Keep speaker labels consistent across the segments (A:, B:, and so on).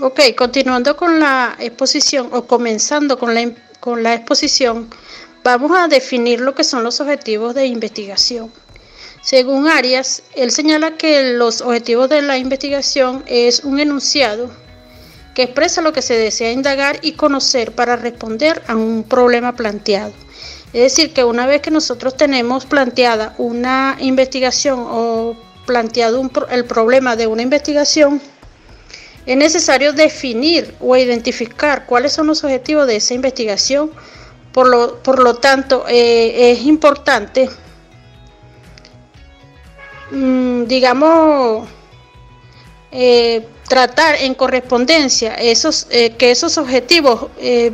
A: Ok, continuando con la exposición o comenzando con la, con la exposición, vamos a definir lo que son los objetivos de investigación. Según Arias, él señala que los objetivos de la investigación es un enunciado que expresa lo que se desea indagar y conocer para responder a un problema planteado. Es decir, que una vez que nosotros tenemos planteada una investigación o planteado el problema de una investigación, es necesario definir o identificar cuáles son los objetivos de esa investigación. Por lo, por lo tanto, eh, es importante, mm, digamos, eh, tratar en correspondencia esos, eh, que esos objetivos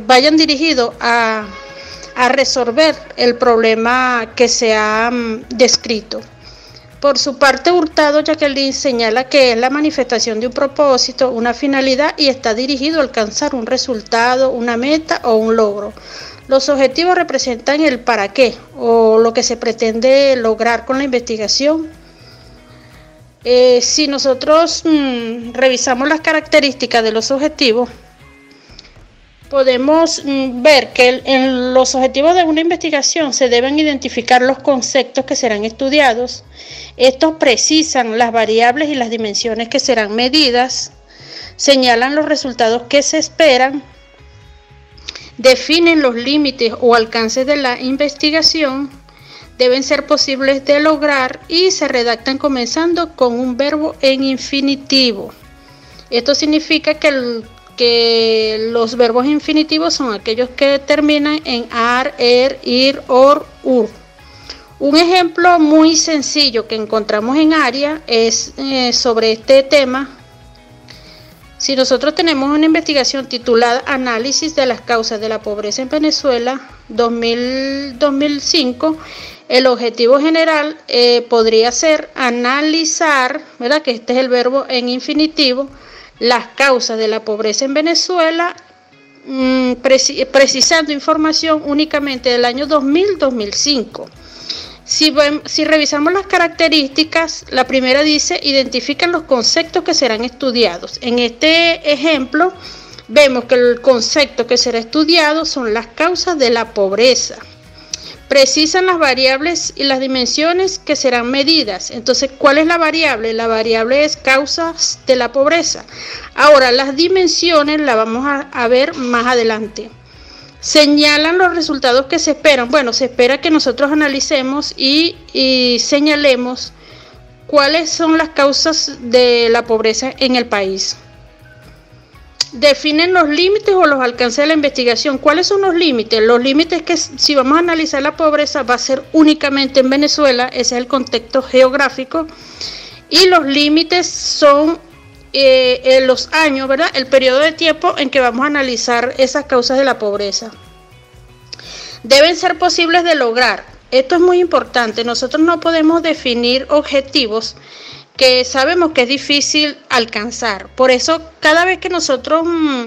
A: vayan dirigidos a, a, resolver el problema que se ha mm, descrito. Por su parte, Hurtado Jacqueline señala que es la manifestación de un propósito, una finalidad y está dirigido a alcanzar un resultado, una meta o un logro. Los objetivos representan el para qué o lo que se pretende lograr con la investigación. Eh, si nosotros mm, revisamos las características de los objetivos, podemos mm, ver que en los objetivos de una investigación se deben identificar los conceptos que serán estudiados. Estos precisan las variables y las dimensiones que serán medidas, señalan los resultados que se esperan, definen los límites o alcances de la investigación, deben ser posibles de lograr y se redactan comenzando con un verbo en infinitivo. Esto significa que los verbos infinitivos son aquellos que terminan en ar, er, ir, or, ur. Un ejemplo muy sencillo que encontramos en ARIA es eh, sobre este tema. Si nosotros tenemos una investigación titulada Análisis de las causas de la pobreza en Venezuela 2000-2005, el objetivo general eh, podría ser analizar, ¿verdad? Que este es el verbo en infinitivo, las causas de la pobreza en Venezuela, mm, precisando información únicamente del año 2000-2005. Si, revisamos las características, la primera dice, identifican los conceptos que serán estudiados. En este ejemplo, vemos que el concepto que será estudiado son las causas de la pobreza precisan las variables y las dimensiones que serán medidas. Entonces, ¿cuál es la variable? La variable es causas de la pobreza. Ahora, las dimensiones las vamos a, ver más adelante. Señalan los resultados que se esperan. Bueno, se espera que nosotros analicemos y, señalemos cuáles son las causas de la pobreza en el país definen los límites o los alcances de la investigación. ¿Cuáles son los límites? Los límites que si vamos a analizar la pobreza va a ser únicamente en Venezuela, ese es el contexto geográfico, y los límites son eh, los años, ¿verdad? El periodo de tiempo en que vamos a analizar esas causas de la pobreza. Deben ser posibles de lograr. Esto es muy importante. Nosotros no podemos definir objetivos que sabemos que es difícil alcanzar. Por eso cada vez que nosotros, mm,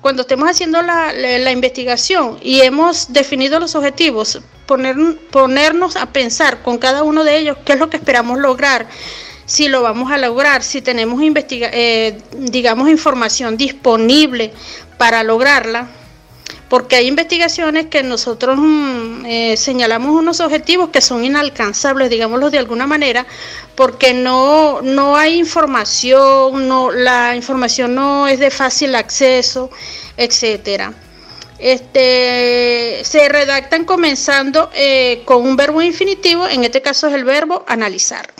A: cuando estemos haciendo la, investigación y hemos definido los objetivos, poner, ponernos a pensar con cada uno de ellos qué es lo que esperamos lograr, si lo vamos a lograr, si tenemos eh, digamos información disponible para lograrla, porque hay investigaciones que nosotros mm, eh, señalamos unos objetivos que son inalcanzables, digámoslo de alguna manera, porque no, no hay información, no, la información no es de fácil acceso, etcétera. Este, se redactan comenzando eh, con un verbo infinitivo, en este caso es el verbo analizar.